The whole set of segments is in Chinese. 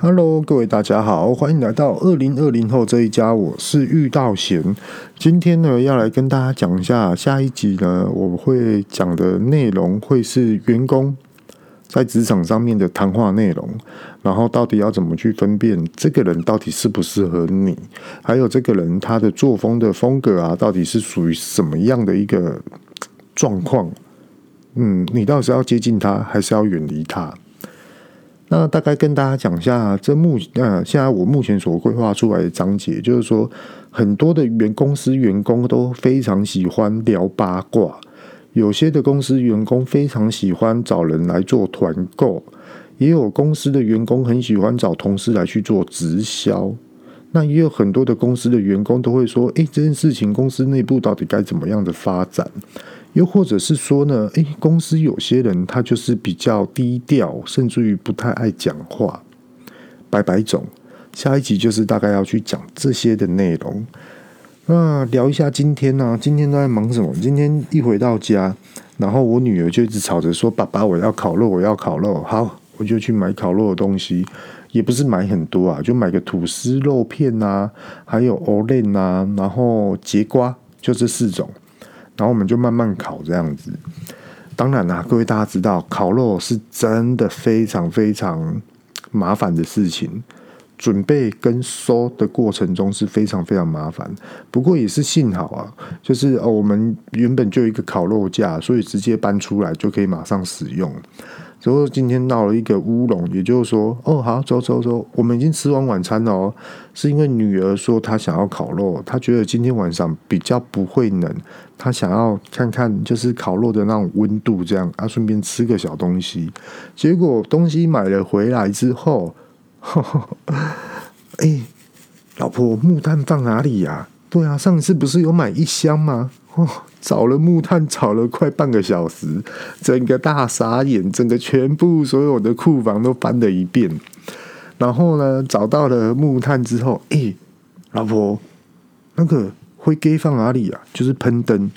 Hello，各位大家好，欢迎来到二零二零后这一家。我是玉道贤，今天呢要来跟大家讲一下，下一集呢我会讲的内容会是员工在职场上面的谈话内容，然后到底要怎么去分辨这个人到底适不适合你，还有这个人他的作风的风格啊，到底是属于什么样的一个状况？嗯，你到底是要接近他，还是要远离他？那大概跟大家讲一下，这目呃，现在我目前所规划出来的章节，就是说，很多的原公司员工都非常喜欢聊八卦，有些的公司员工非常喜欢找人来做团购，也有公司的员工很喜欢找同事来去做直销。那也有很多的公司的员工都会说：“诶，这件事情公司内部到底该怎么样的发展？”又或者是说呢，诶，公司有些人他就是比较低调，甚至于不太爱讲话，白白种。下一集就是大概要去讲这些的内容。那聊一下今天呢、今天都在忙什么？今天一回到家，然后我女儿就一直吵着说：“爸爸，我要烤肉，我要烤肉。”好，我就去买烤肉的东西，也不是买很多啊，就买个吐司肉片啊，还有欧蕾啊，然后节瓜，就这四种。然后我们就慢慢烤这样子。当然啦，各位大家知道，烤肉是真的非常非常麻烦的事情，准备跟收的过程中是非常非常麻烦。不过也是幸好啊，就是哦，我们原本就有一个烤肉架，所以直接搬出来就可以马上使用。之后今天闹了一个乌龙，也就是说，哦，好，走走走，我们已经吃完晚餐了哦。是因为女儿说她想要烤肉，她觉得今天晚上比较不会冷，她想要看看就是烤肉的那种温度，这样啊，顺便吃个小东西。结果东西买了回来之后，哎，老婆，木炭放哪里呀？对啊，上次不是有买一箱吗？哦。找了木炭，找了快半个小时，整个大傻眼，整个全部所有的库房都翻了一遍。然后呢，找到了木炭之后，哎，老婆，那个灰给放哪里啊？就是喷灯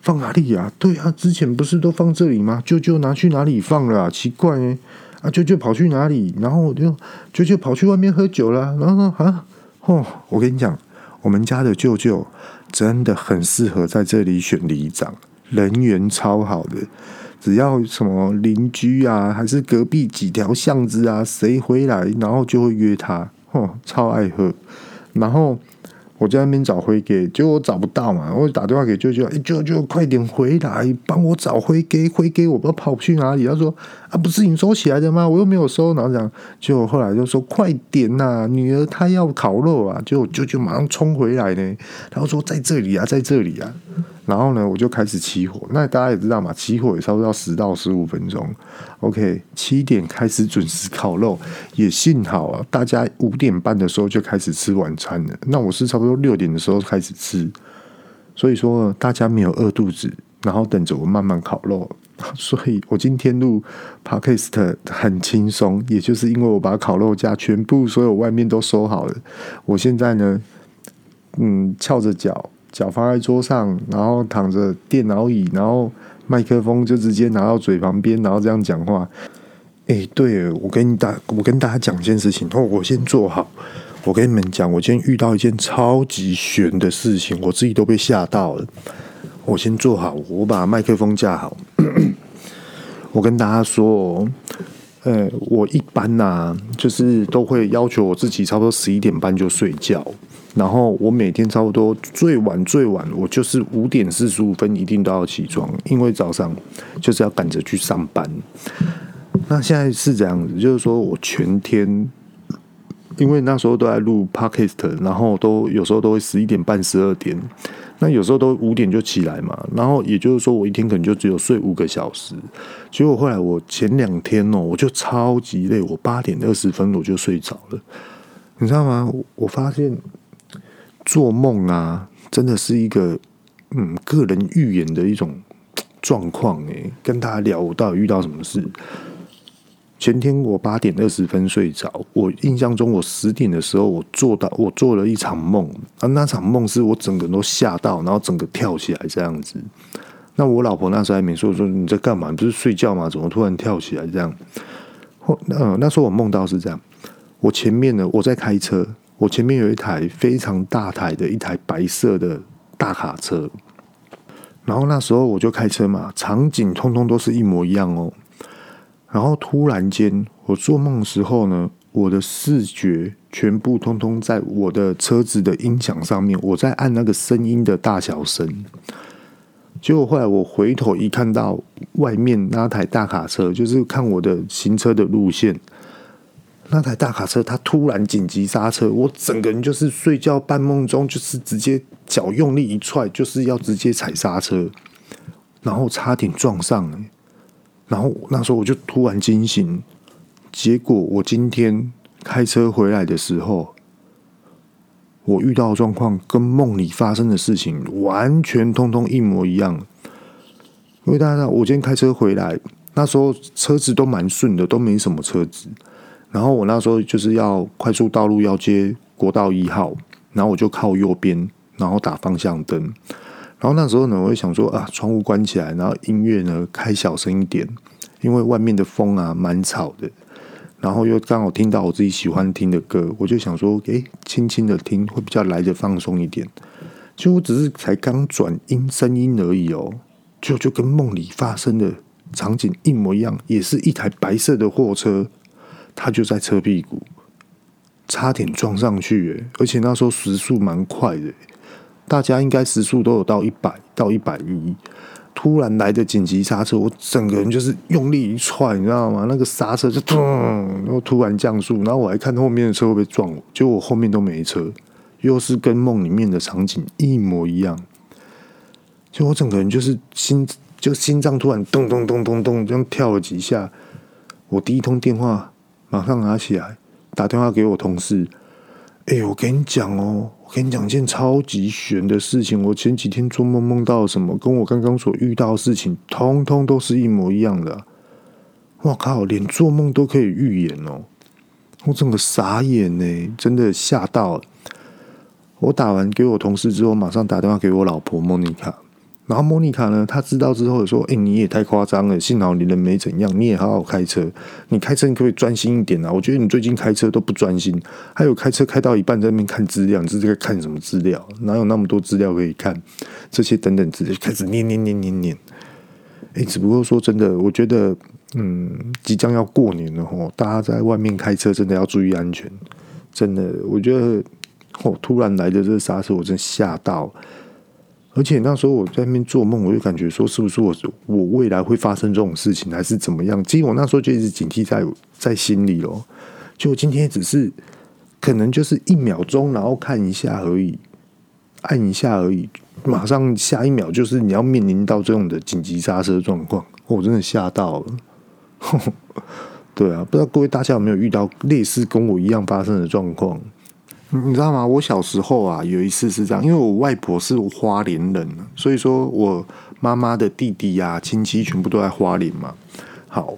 放哪里啊？对啊，之前不是都放这里吗？舅舅拿去哪里放了？奇怪哎，啊，舅舅跑去哪里？然后我就舅舅跑去外面喝酒了。然后啊，哦，我跟你讲，我们家的舅舅。真的很适合在这里选里长，人缘超好的。只要什么邻居啊，还是隔壁几条巷子啊，谁回来，然后就会约他，哦，超爱喝。然后。我在那边找灰给，结果我找不到嘛，我就打电话给舅舅，舅舅快点回来帮我找灰给，灰给我不知道跑去哪里。他说啊，不是你收起来的吗？我又没有收。然后讲，就后来就说快点呐、女儿她要烤肉啊，就舅舅马上冲回来呢，然后说在这里啊，在这里啊。然后呢，我就开始起火。那大家也知道嘛，起火也差不多要十到十五分钟。OK，七点开始准时烤肉，也幸好啊，大家五点半的时候就开始吃晚餐了。那我是差不多六点的时候开始吃，所以说大家没有饿肚子，然后等着我慢慢烤肉。所以我今天录 Podcast 很轻松，也就是因为我把烤肉架全部所有外面都收好了。我现在呢，嗯，翘着脚。脚放在桌上，然后躺着电脑椅，然后麦克风就直接拿到嘴旁边，然后这样讲话。哎，对，我跟你大，我跟大家讲一件事情。哦，我先坐好。我跟你们讲，我今天遇到一件超级玄的事情，我自己都被吓到了。我先坐好，我把麦克风架好。我跟大家说，呃，我一般呐、就是都会要求我自己，差不多十一点半就睡觉。然后我每天差不多最晚最晚，我就是五点四十五分一定都要起床，因为早上就是要赶着去上班。那现在是这样子，就是说我全天，因为那时候都在录 Podcast，然后都有时候都会十一点半、十二点，那有时候都五点就起来嘛。然后也就是说，我一天可能就只有睡五个小时。结果后来我前两天哦，我就超级累，我八点二十分我就睡着了，你知道吗？我发现。做梦啊，真的是一个嗯个人预言的一种状况诶。跟大家聊，我到底遇到什么事？前天我八点二十分睡着，我印象中我十点的时候我做到我做了一场梦啊，那场梦是我整个人都吓到，然后整个跳起来这样子。那我老婆那时候还没说，说你在干嘛？不是睡觉吗？怎么突然跳起来这样？或、呃、那时候我梦到是这样。我前面呢，我在开车，我前面有一台非常大台的一台白色的大卡车，然后那时候我就开车嘛，场景通通都是一模一样哦。然后突然间，我做梦时候呢，我的视觉全部通通在我的车子的音响上面，我在按那个声音的大小声。结果后来我回头一看到外面那台大卡车，就是看我的行车的路线。那台大卡车，它突然紧急刹车，我整个人就是睡觉半梦中，就是直接脚用力一踹，就是要直接踩刹车，然后差点撞上了。然后那时候我就突然惊醒，结果我今天开车回来的时候，我遇到的状况跟梦里发生的事情完全通通一模一样。因为大家知道，我今天开车回来，那时候车子都蛮顺的，都没什么车子。然后我那时候就是要快速道路要接国道一号，然后我就靠右边，然后打方向灯。然后那时候呢，我就想说啊，窗户关起来，然后音乐呢开小声一点，因为外面的风啊蛮吵的。然后又刚好听到我自己喜欢听的歌，我就想说，诶，轻轻的听会比较来得放松一点。就我只是才刚转音声音而已哦，就就跟梦里发生的场景一模一样，也是一台白色的货车。他就在车屁股，差点撞上去，而且那时候时速蛮快的，大家应该时速都有到一百到一百一。突然来的紧急刹车，我整个人就是用力一踹，你知道吗？那个刹车就咚，然后突然降速，然后我还看后面的车会不会撞我，结果我后面都没车，又是跟梦里面的场景一模一样。就我整个人就是心就心脏突然咚咚咚咚咚这样跳了几下，我第一通电话。马上拿起来，打电话给我同事。哎、我跟你讲哦，我跟你讲件超级悬的事情。我前几天做梦梦到什么，跟我刚刚所遇到的事情，通通都是一模一样的。我靠，连做梦都可以预言哦！我整个傻眼呢，真的吓到了。我打完给我同事之后，马上打电话给我老婆莫妮卡。然后莫妮卡呢，她知道之后说：“哎，你也太夸张了，幸好你人没怎样，你也好好开车。你开车你可不可以专心一点啊？我觉得你最近开车都不专心，还有开车开到一半在那边看资料，你是在看什么资料？哪有那么多资料可以看？这些等等资料开始念念念念念。哎，只不过说真的，我觉得，嗯，即将要过年了吼，大家在外面开车真的要注意安全。真的，我觉得，哦，突然来的这个刹车，我真吓到。”而且那时候我在那边做梦，我就感觉说，是不是我我未来会发生这种事情，还是怎么样？其实我那时候就一直警惕在在心里咯。就今天只是可能就是一秒钟，然后看一下而已，按一下而已，马上下一秒就是你要面临到这种的紧急刹车状况，我真的吓到了。对啊，不知道各位大家有没有遇到类似跟我一样发生的状况？你知道吗？我小时候啊，有一次是这样，因为我外婆是花莲人，所以说我妈妈的弟弟呀、亲戚全部都在花莲嘛。好，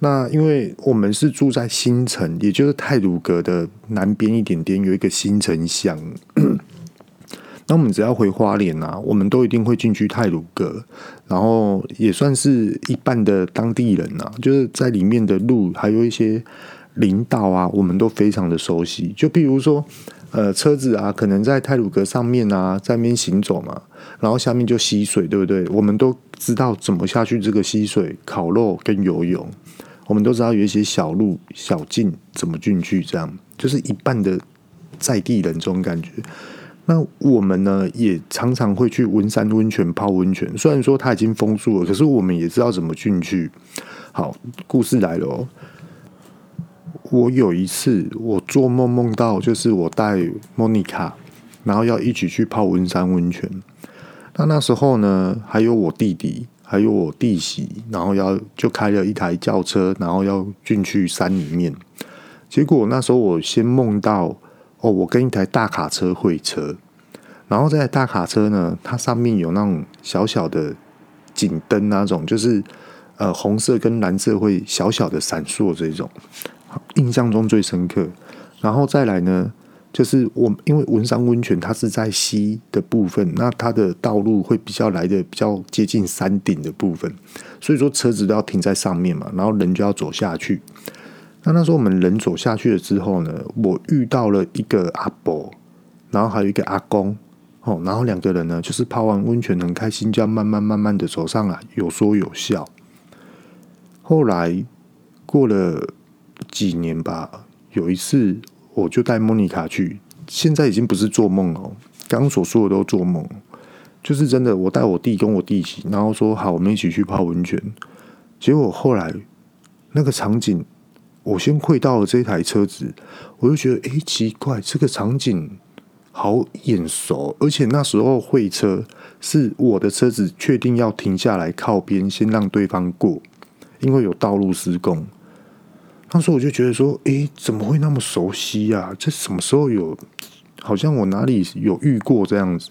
那因为我们是住在新城，也就是泰鲁阁的南边一点点，有一个新城乡。那我们只要回花莲啊，我们都一定会进去泰鲁阁，然后也算是一半的当地人啊，就是在里面的路还有一些。林道啊，我们都非常的熟悉。就比如说，呃，车子啊，可能在泰鲁阁上面啊，在那边行走嘛，然后下面就溪水，对不对？我们都知道怎么下去这个溪水烤肉跟游泳，我们都知道有一些小路小径怎么进去，这样就是一半的在地人这种感觉。那我们呢，也常常会去文山温泉泡温泉，虽然说它已经封住了，可是我们也知道怎么进去。好，故事来了哦。我有一次，我做梦梦到，就是我带莫妮卡，然后要一起去泡温山温泉。那那时候呢，还有我弟弟，还有我弟媳，然后要就开了一台轿车，然后要进去山里面。结果那时候我先梦到，哦，我跟一台大卡车会车，然后这台大卡车呢，它上面有那种小小的警灯那种，就是呃红色跟蓝色会小小的闪烁这种。印象中最深刻，然后再来呢，就是我因为文山温泉它是在西的部分，那它的道路会比较来的比较接近山顶的部分，所以说车子都要停在上面嘛，然后人就要走下去。那那时候我们人走下去了之后呢，我遇到了一个阿伯，然后还有一个阿公，哦，然后两个人呢，就是泡完温泉很开心，就要慢慢慢慢的走上来，有说有笑。后来过了几年吧，有一次我就带莫妮卡去，现在已经不是做梦哦，刚所说的都做梦，就是真的。我带我弟跟我弟媳，然后说好，我们一起去泡温泉。结果后来那个场景，我先会到了这台车子，我就觉得诶，奇怪，这个场景好眼熟，而且那时候会车是我的车子确定要停下来靠边，先让对方过，因为有道路施工。那时我就觉得说，诶，怎么会那么熟悉呀？这什么时候有？好像我哪里有遇过这样子。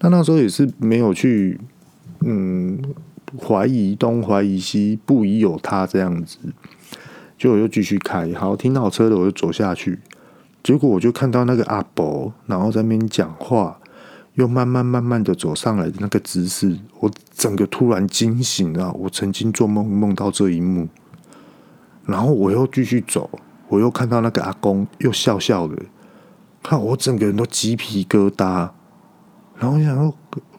那那时候也是没有去，嗯。怀疑东，怀疑西，不疑有他这样子，就我又继续开，好，停好车了，我就走下去，结果我就看到那个阿伯，然后在那边讲话，又慢慢慢慢的走上来的那个姿势，我整个突然惊醒了，我曾经做梦梦到这一幕，然后我又继续走，我又看到那个阿公又笑笑的，看我整个人都鸡皮疙瘩，然后我想说，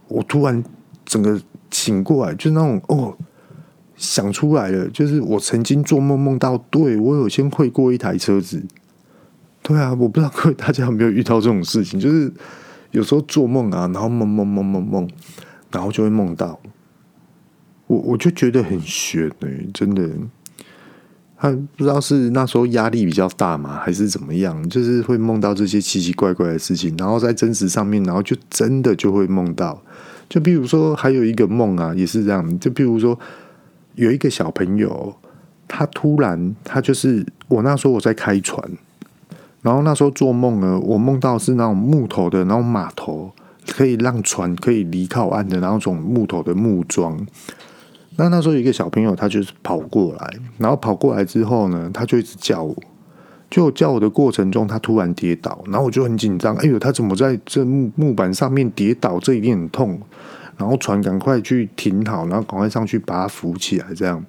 我突然整个。醒过来，就那种哦，想出来了，就是我曾经做梦梦到，对，我有先会过一台车子，对啊，我不知道各位大家有没有遇到这种事情，就是有时候做梦啊，然后梦梦梦梦梦，然后就会梦到，我我就觉得很悬哎、真的，他不知道是那时候压力比较大嘛，还是怎么样，就是会梦到这些奇奇怪怪的事情，然后在真实上面，然后就真的就会梦到。就比如说，还有一个梦啊，也是这样。就比如说，有一个小朋友，他突然，他就是我那时候我在开船，然后那时候做梦呢，我梦到是那种木头的那种码头，可以让船可以离靠岸的，那种木头的木桩。那那时候有一个小朋友，他就是跑过来，然后跑过来之后呢，他就一直叫我。就叫我的过程中，他突然跌倒，然后我就很紧张。哎呦，他怎么在这木木板上面跌倒？这一定很痛。然后船赶快去停好，然后赶快上去把他扶起来。这样，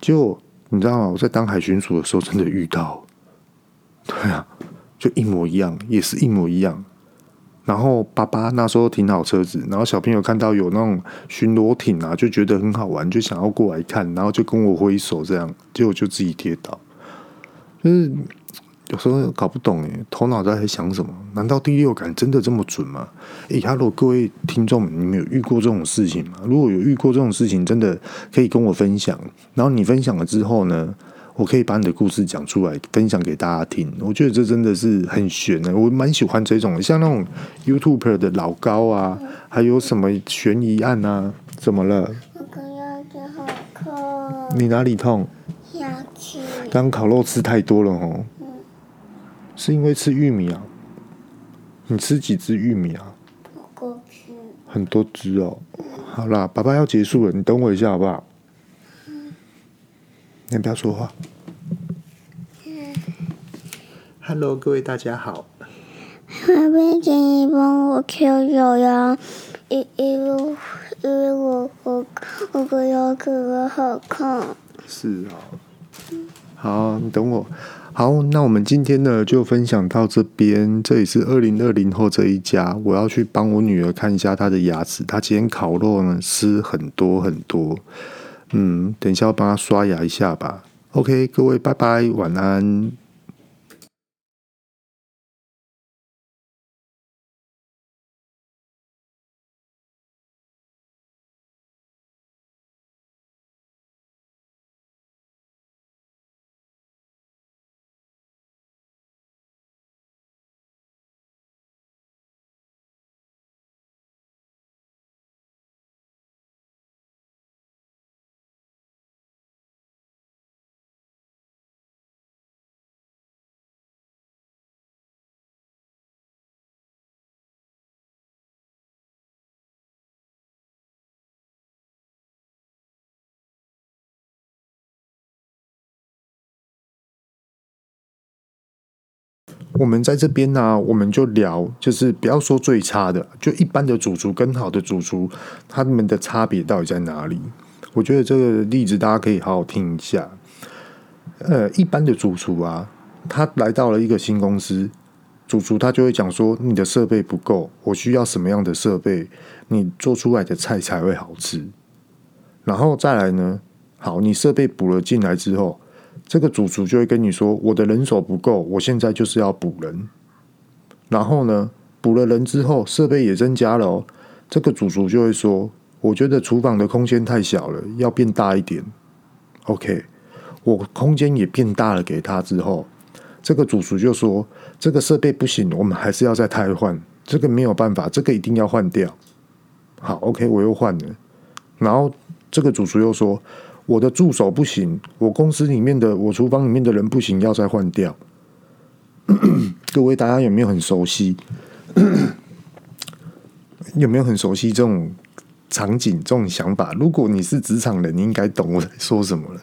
就你知道吗？我在当海巡署的时候，真的遇到。对啊，就一模一样，也是一模一样。然后爸爸那时候停好车子，然后小朋友看到有那种巡逻艇啊，就觉得很好玩，就想要过来看，然后就跟我挥手，这样，结果就自己跌倒。就是有时候搞不懂诶，头脑在想什么？难道第六感真的这么准吗？诶，Hello，各位听众，你们有遇过这种事情吗？如果有遇过这种事情，真的可以跟我分享。然后你分享了之后呢，我可以把你的故事讲出来，分享给大家听。我觉得这真的是很悬的，我蛮喜欢这种，像那种 YouTuber 的老高啊，还有什么悬疑案啊，怎么了？你哪里痛？刚烤肉吃太多了哦，是因为吃玉米啊？你吃几只玉米啊？很多只哦。好啦，爸爸要结束了，你等我一下好不好？你不要说话。Hello，各位大家好。爸爸，请你帮我抠脚呀，因因为因为我我我的腰可好看。是啊。好，你等我。好，那我们今天呢就分享到这边。这里是二零二零后这一家，我要去帮我女儿看一下她的牙齿。她今天烤肉呢吃很多很多。嗯，等一下我帮他刷牙一下吧。OK，各位拜拜，晚安。我们在这边呢、我们就聊，就是不要说最差的，就一般的主厨跟好的主厨，他们的差别到底在哪里？我觉得这个例子大家可以好好听一下。呃，一般的主厨啊，他来到了一个新公司，主厨他就会讲说，你的设备不够，我需要什么样的设备，你做出来的菜才会好吃。然后再来呢，好，你设备补了进来之后，这个主厨就会跟你说，我的人手不够，我现在就是要补人。然后呢，补了人之后，设备也增加了哦，这个主厨就会说，我觉得厨房的空间太小了，要变大一点。OK。我空间也变大了，给他之后，这个主厨就说：“这个设备不行，我们还是要再汰换。这个没有办法，这个一定要换掉。”好，OK，我又换了。然后这个主厨又说：“我的助手不行，我公司里面的我厨房里面的人不行，要再换掉。”各位大家有没有很熟悉？有没有很熟悉这种场景、这种想法？如果你是职场人，你应该懂我在说什么了。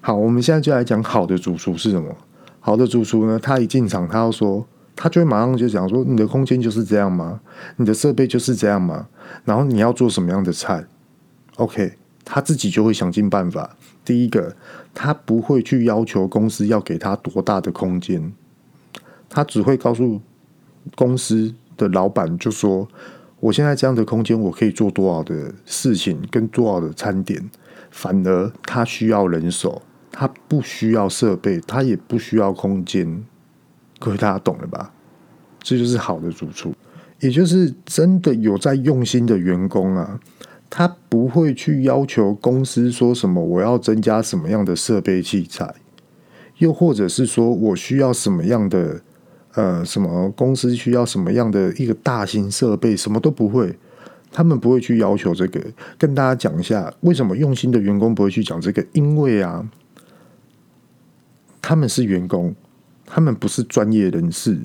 好，我们现在就来讲好的主厨是什么？好的主厨呢，他一进场，他要说，他就会马上就讲说，你的空间就是这样吗？你的设备就是这样吗？然后你要做什么样的菜？OK，他自己就会想尽办法。第一个，他不会去要求公司要给他多大的空间，他只会告诉公司的老板，就说，我现在这样的空间，我可以做多少的事情，跟多少的餐点，反而他需要人手。他不需要设备，他也不需要空间，各位大家懂了吧？这就是好的主厨，也就是真的有在用心的员工啊。他不会去要求公司说什么，我要增加什么样的设备器材，又或者是说我需要什么样的呃什么公司需要什么样的一个大型设备，什么都不会。他们不会去要求这个。跟大家讲一下，为什么用心的员工不会去讲这个？因为啊。他们是员工，他们不是专业人士。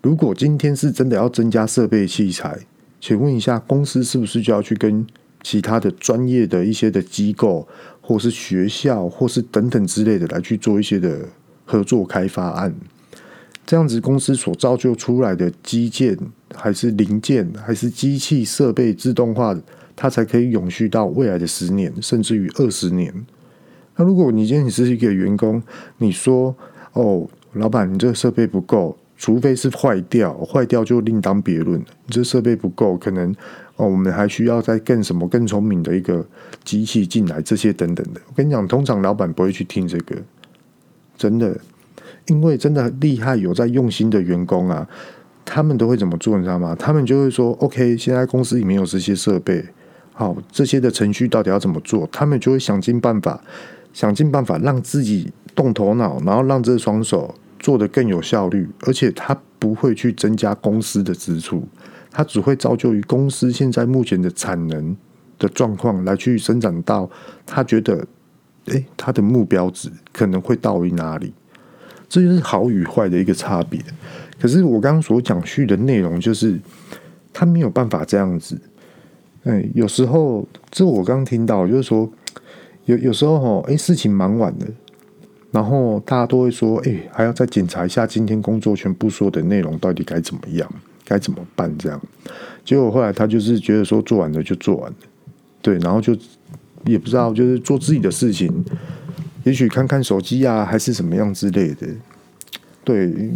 如果今天是真的要增加设备器材，请问一下，公司是不是就要去跟其他的专业的一些的机构，或是学校，或是等等之类的来去做一些的合作开发案？这样子，公司所造就出来的基建，还是零件，还是机器设备自动化，它才可以永续到未来的十年，甚至于二十年。那如果你今天你是一个员工，你说哦，老板，你这个设备不够，除非是坏掉，坏掉就另当别论。你这设备不够，可能哦，我们还需要再更什么更聪明的一个机器进来，这些等等的。我跟你讲，通常老板不会去听这个，真的，因为真的厉害有在用心的员工啊，他们都会怎么做，你知道吗？他们就会说，OK，现在公司里面有这些设备，好，这些的程序到底要怎么做？他们就会想尽办法。想尽办法让自己动头脑，然后让这双手做得更有效率，而且他不会去增加公司的支出，他只会造就于公司现在目前的产能的状况来去生产到他觉得，诶，他的目标值可能会到于哪里？这就是好与坏的一个差别。可是我刚刚所讲述的内容，就是他没有办法这样子。哎，有时候这我刚听到，就是说。有有时候哈，哎，事情忙完了，然后大家都会说，哎，还要再检查一下今天工作全部说的内容到底该怎么样，该怎么办？这样，结果后来他就是觉得说做完了就做完了，对，然后就也不知道就是做自己的事情，也许看看手机啊，还是什么样之类的，对，